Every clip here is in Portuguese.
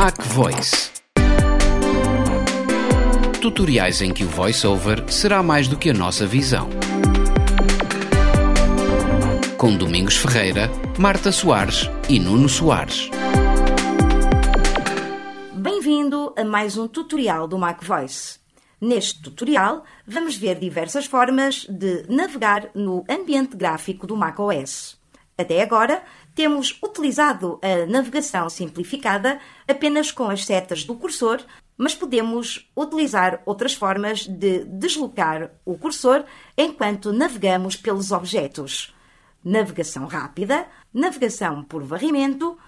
Mac Voice. Tutoriais em que o voiceover será mais do que a nossa visão. Com Domingos Ferreira, Marta Soares e Nuno Soares. Bem-vindo a mais um tutorial do Mac Voice. Neste tutorial, vamos ver diversas formas de navegar no ambiente gráfico do macOS. Até agora, temos utilizado a navegação simplificada apenas com as setas do cursor, mas podemos utilizar outras formas de deslocar o cursor enquanto navegamos pelos objetos. Navegação rápida, navegação por varrimento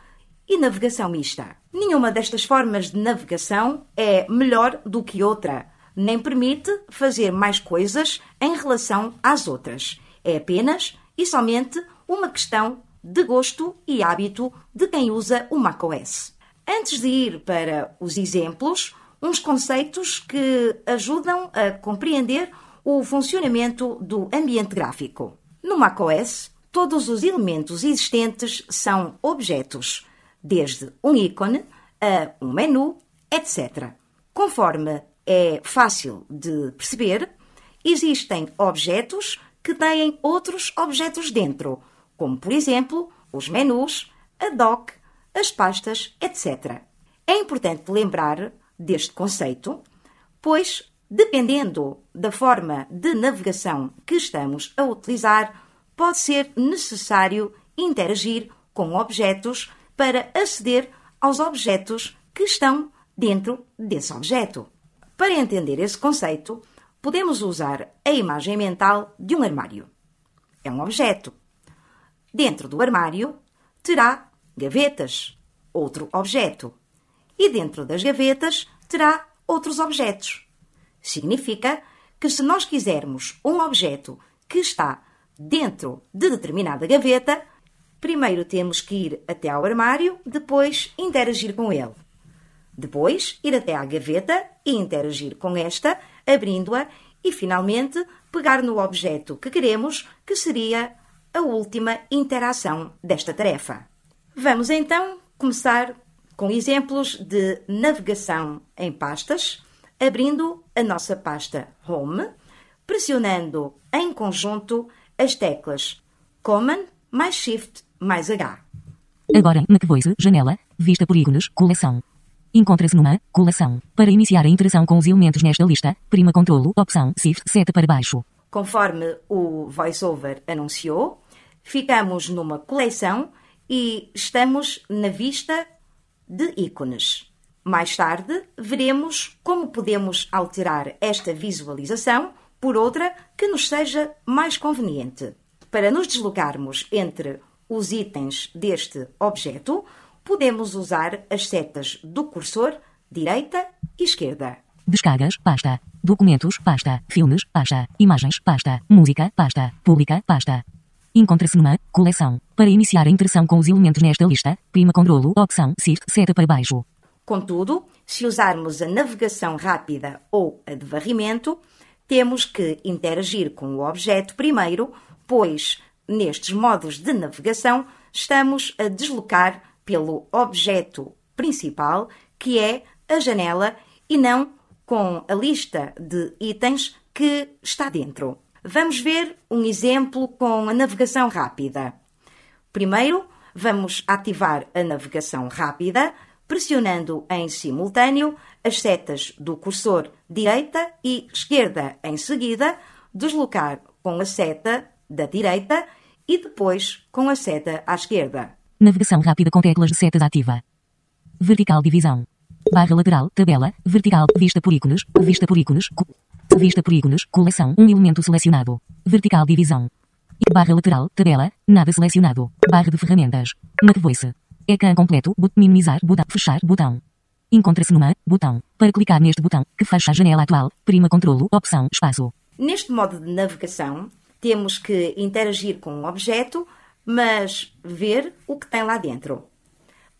e navegação mista. Nenhuma destas formas de navegação é melhor do que outra, nem permite fazer mais coisas em relação às outras. É apenas e somente uma questão de gosto e hábito de quem usa o macOS. Antes de ir para os exemplos, uns conceitos que ajudam a compreender o funcionamento do ambiente gráfico. No macOS, todos os elementos existentes são objetos, desde um ícone a um menu, etc. Conforme é fácil de perceber, existem objetos que têm outros objetos dentro, como por exemplo os menus, a dock, as pastas, etc. É importante lembrar deste conceito, pois, dependendo da forma de navegação que estamos a utilizar, pode ser necessário interagir com objetos para aceder aos objetos que estão dentro desse objeto. Para entender esse conceito, podemos usar a imagem mental de um armário. É um objeto. Dentro do armário terá gavetas, outro objeto. E dentro das gavetas terá outros objetos. Significa que se nós quisermos um objeto que está dentro de determinada gaveta, primeiro temos que ir até ao armário, depois interagir com ele. Depois ir até à gaveta e interagir com esta, abrindo-a e finalmente pegar no objeto que queremos, que seria a última interação desta tarefa. Vamos então começar com exemplos de navegação em pastas, abrindo a nossa pasta Home, pressionando em conjunto as teclas Command mais Shift mais H. Agora, MacVoice, janela, vista por ícones, coleção. Encontra-se numa coleção. Para iniciar a interação com os elementos nesta lista, prima controlo, opção, shift, seta para baixo. Conforme o VoiceOver anunciou, ficamos numa coleção e estamos na vista de ícones. Mais tarde, veremos como podemos alterar esta visualização por outra que nos seja mais conveniente. Para nos deslocarmos entre os itens deste objeto, podemos usar as setas do cursor direita e esquerda. Descargas, pasta. Documentos, pasta. Filmes, pasta. Imagens, pasta. Música, pasta. Pública, pasta. Encontra-se numa coleção. Para iniciar a interação com os elementos nesta lista, prima controlo, opção, shift, seta para baixo. Contudo, se usarmos a navegação rápida ou a de varrimento, temos que interagir com o objeto primeiro, pois nestes modos de navegação estamos a deslocar pelo objeto principal, que é a janela, e não com a lista de itens que está dentro. Vamos ver um exemplo com a navegação rápida. Primeiro, vamos ativar a navegação rápida pressionando em simultâneo as setas do cursor direita e esquerda em seguida, deslocar com a seta da direita e depois com a seta à esquerda. Navegação rápida com teclas de setas ativa. Vertical divisão. Barra lateral, tabela, vertical, vista por ícones, vista por ícones, vista por ícones, coleção, um elemento selecionado. Vertical divisão. Barra lateral, tabela, nada selecionado. Barra de ferramentas. MacVoice. Ecrã completo, bot minimizar, botão, fechar, botão. Encontra-se numa, botão. Para clicar neste botão, que fecha a janela atual, prima controlo, opção, espaço. Neste modo de navegação, temos que interagir com um objeto, mas ver o que tem lá dentro.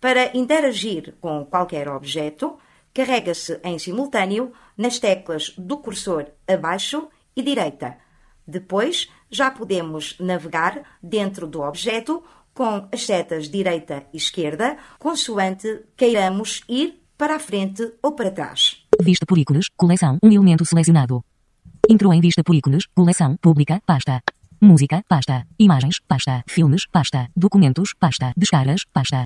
Para interagir com qualquer objeto, carrega-se em simultâneo nas teclas do cursor abaixo e direita. Depois, já podemos navegar dentro do objeto com as setas direita e esquerda, consoante queiramos ir para a frente ou para trás. Vista por ícones, coleção, um elemento selecionado. Entrou em vista por ícones, coleção, pública, pasta. Música, pasta. Imagens, pasta. Filmes, pasta. Documentos, pasta. Descargas, pasta.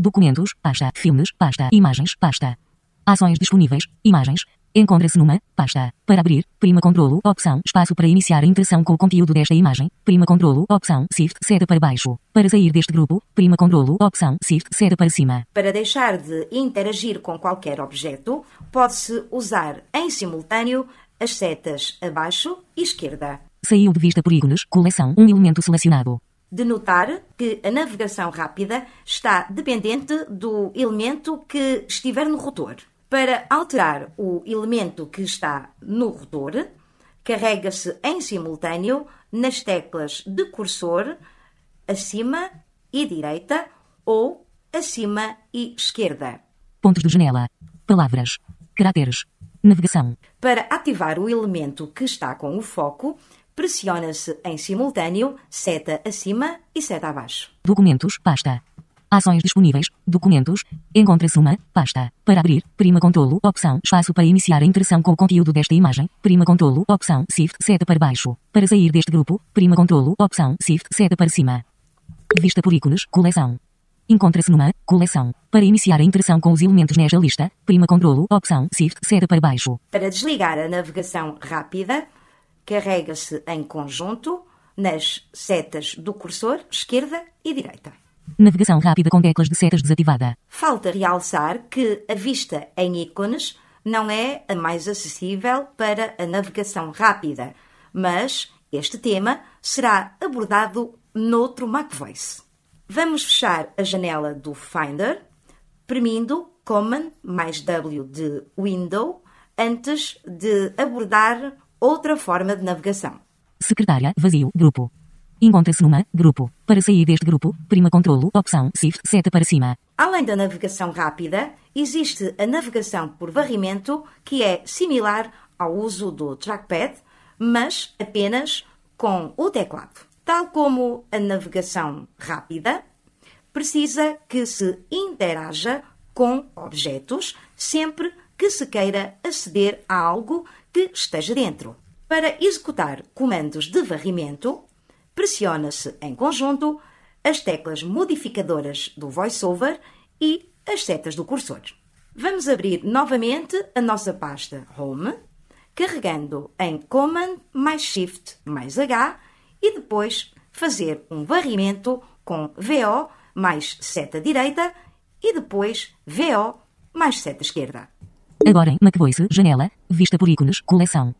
Documentos, pasta. Filmes, pasta. Imagens, pasta. Ações disponíveis, imagens. Encontra-se numa pasta. Para abrir, prima controlo, opção, espaço para iniciar a interação com o conteúdo desta imagem, prima controlo, opção, shift, seta para baixo. Para sair deste grupo, prima controlo, opção, shift, seta para cima. Para deixar de interagir com qualquer objeto, pode-se usar em simultâneo as setas abaixo e esquerda. Saiu de vista por ícones, coleção, um elemento selecionado. De notar que a navegação rápida está dependente do elemento que estiver no rotor. Para alterar o elemento que está no rotor, carrega-se em simultâneo nas teclas de cursor acima e direita ou acima e esquerda. Pontos de janela. Palavras. Caracteres. Navegação. Para ativar o elemento que está com o foco, pressiona-se em simultâneo seta acima e seta abaixo. Documentos, pasta. Ações disponíveis, documentos, encontra-se uma pasta. Para abrir, prima controlo, opção, espaço para iniciar a interação com o conteúdo desta imagem, prima controlo, opção, shift, seta para baixo. Para sair deste grupo, prima controlo, opção, shift, seta para cima. Vista por ícones, coleção. Encontra-se numa coleção. Para iniciar a interação com os elementos nesta lista, prima controlo, opção, shift, seta para baixo. Para desligar a navegação rápida, carrega-se em conjunto nas setas do cursor esquerda e direita. Navegação rápida com teclas de setas desativada. Falta realçar que a vista em ícones não é a mais acessível para a navegação rápida, mas este tema será abordado noutro MacVoice. Vamos fechar a janela do Finder, premindo Command mais W de Window antes de abordar outra forma de navegação. Secretária, vazio, grupo. Encontra-se numa grupo. Para sair deste grupo, prima controlo, opção, shift, seta para cima. Além da navegação rápida, existe a navegação por varrimento, que é similar ao uso do trackpad, mas apenas com o teclado. Tal como a navegação rápida, precisa que se interaja com objetos sempre que se queira aceder a algo que esteja dentro. Para executar comandos de varrimento, pressiona-se em conjunto as teclas modificadoras do VoiceOver e as setas do cursor. Vamos abrir novamente a nossa pasta Home, carregando em Command mais Shift mais H e depois fazer um varrimento com VO mais seta direita e depois VO mais seta esquerda. Agora em MacVoice, janela, vista por ícones, coleção.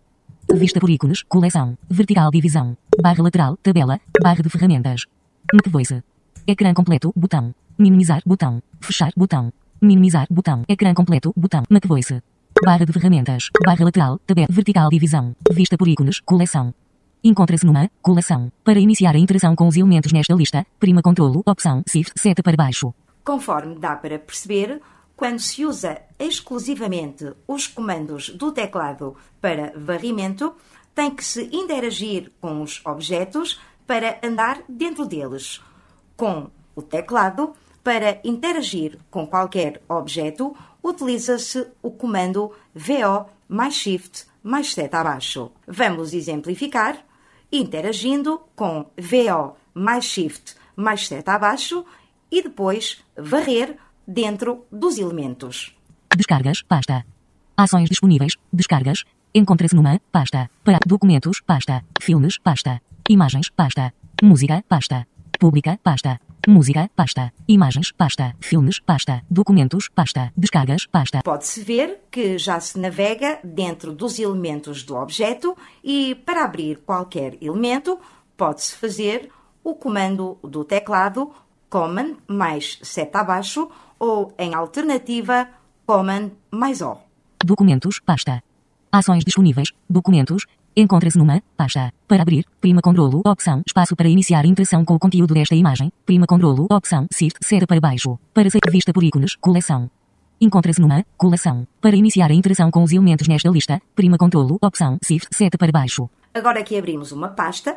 Vista por ícones, coleção, vertical divisão, barra lateral, tabela, barra de ferramentas. MacVoice. Ecrã completo, botão. Minimizar, botão. Fechar, botão. Minimizar, botão. Ecrã completo, botão. MacVoice. Barra de ferramentas, barra lateral, tabela, vertical divisão, vista por ícones, coleção. Encontra-se numa coleção. Para iniciar a interação com os elementos nesta lista, prima controlo, opção, shift, seta para baixo. Conforme dá para perceber, quando se usa exclusivamente os comandos do teclado para varrimento, tem que se interagir com os objetos para andar dentro deles. Com o teclado, para interagir com qualquer objeto, utiliza-se o comando VO mais Shift mais seta abaixo. Vamos exemplificar interagindo com VO mais Shift mais seta abaixo e depois varrer dentro dos elementos. Descargas, pasta. Ações disponíveis, descargas. Encontra-se numa pasta. Para documentos, pasta. Filmes, pasta. Imagens, pasta. Música, pasta. Pública, pasta. Música, pasta. Imagens, pasta. Filmes, pasta. Documentos, pasta. Descargas, pasta. Pode-se ver que já se navega dentro dos elementos do objeto e para abrir qualquer elemento pode-se fazer o comando do teclado Command mais seta abaixo ou, em alternativa, Command mais O. Documentos, pasta. Ações disponíveis, documentos. Encontra-se numa pasta. Para abrir, prima controlo, opção, espaço para iniciar a interação com o conteúdo desta imagem, prima controlo, opção, shift, seta para baixo. Para ser vista por ícones, coleção. Encontra-se numa coleção. Para iniciar a interação com os elementos nesta lista, prima controlo, opção, shift, seta para baixo. Agora que abrimos uma pasta,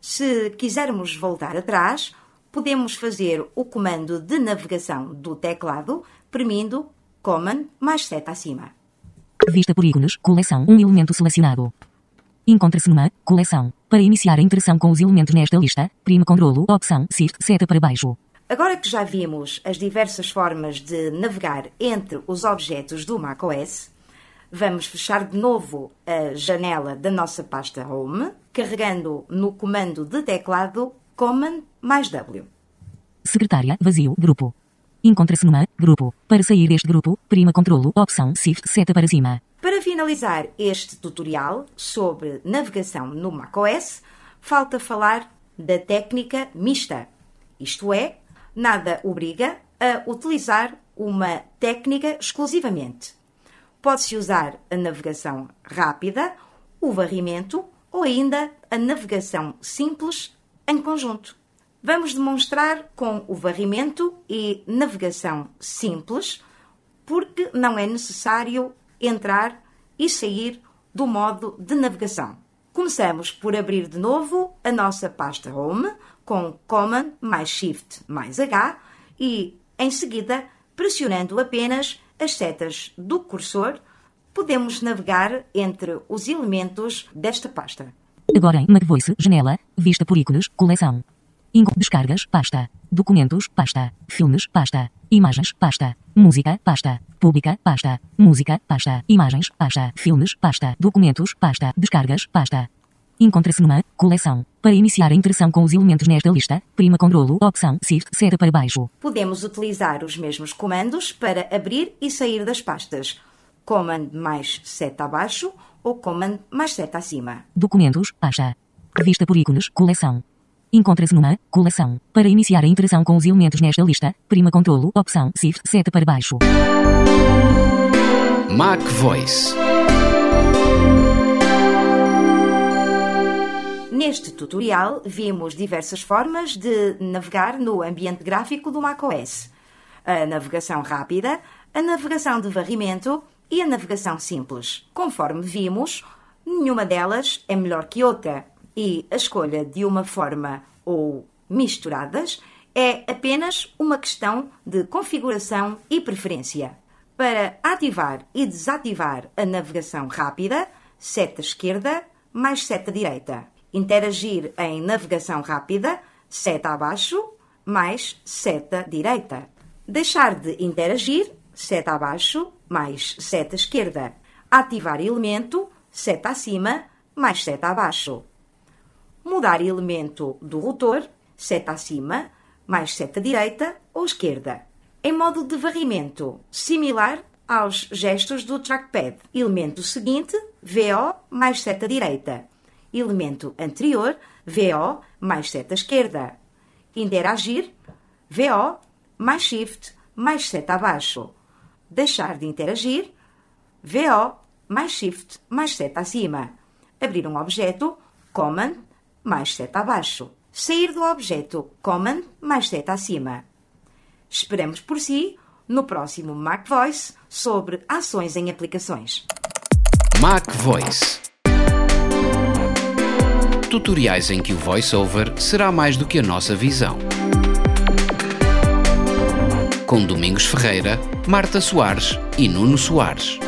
se quisermos voltar atrás, podemos fazer o comando de navegação do teclado, premindo Command mais seta acima. Vista por ícones, coleção, um elemento selecionado. Encontra-se numa coleção. Para iniciar a interação com os elementos nesta lista, prima controlo, opção, shift, seta para baixo. Agora que já vimos as diversas formas de navegar entre os objetos do macOS, vamos fechar de novo a janela da nossa pasta Home, carregando no comando de teclado Command mais W. Secretária, vazio, grupo. Encontra-se numa grupo. Para sair deste grupo, prima controlo, opção, shift, seta para cima. Para finalizar este tutorial sobre navegação no macOS, falta falar da técnica mista. Isto é, nada obriga a utilizar uma técnica exclusivamente. Pode-se usar a navegação rápida, o varrimento ou ainda a navegação simples em conjunto. Vamos demonstrar com o varrimento e navegação simples, porque não é necessário entrar e sair do modo de navegação. Começamos por abrir de novo a nossa pasta Home com Command mais Shift mais H e, em seguida, pressionando apenas as setas do cursor, podemos navegar entre os elementos desta pasta. Agora em MacVoice, janela, vista por ícones, coleção. Inco descargas, pasta. Documentos, pasta. Filmes, pasta. Imagens, pasta. Música, pasta. Pública, pasta. Música, pasta. Imagens, pasta. Filmes, pasta. Documentos, pasta. Descargas, pasta. Encontra-se numa coleção. Para iniciar a interação com os elementos nesta lista, prima controlo, opção, shift, seta para baixo. Podemos utilizar os mesmos comandos para abrir e sair das pastas. Command mais seta abaixo ou Command mais seta acima. Documentos, pasta. Vista por ícones, coleção. Encontra-se numa coleção. Para iniciar a interação com os elementos nesta lista, prima controlo, opção, shift, seta para baixo. Mac Voice. Neste tutorial vimos diversas formas de navegar no ambiente gráfico do macOS. A navegação rápida, a navegação de varrimento e a navegação simples. Conforme vimos, nenhuma delas é melhor que outra e a escolha de uma forma ou misturadas é apenas uma questão de configuração e preferência. Para ativar e desativar a navegação rápida, seta esquerda mais seta direita. Interagir em navegação rápida, seta abaixo mais seta direita. Deixar de interagir, seta abaixo mais seta esquerda. Ativar elemento, seta acima mais seta abaixo. Mudar elemento do rotor, seta acima mais seta direita ou esquerda. Em modo de varrimento, similar aos gestos do trackpad. Elemento seguinte, VO mais seta direita. Elemento anterior, VO mais seta esquerda. Interagir, VO mais Shift mais seta abaixo. Deixar de interagir, VO mais Shift mais seta acima. Abrir um objeto, Command mais seta abaixo. Sair do objeto, Command mais seta acima. Esperamos por si no próximo Mac Voice sobre ações em aplicações. Mac Voice. Tutoriais em que o voiceover será mais do que a nossa visão. Com Domingos Ferreira, Marta Soares e Nuno Soares.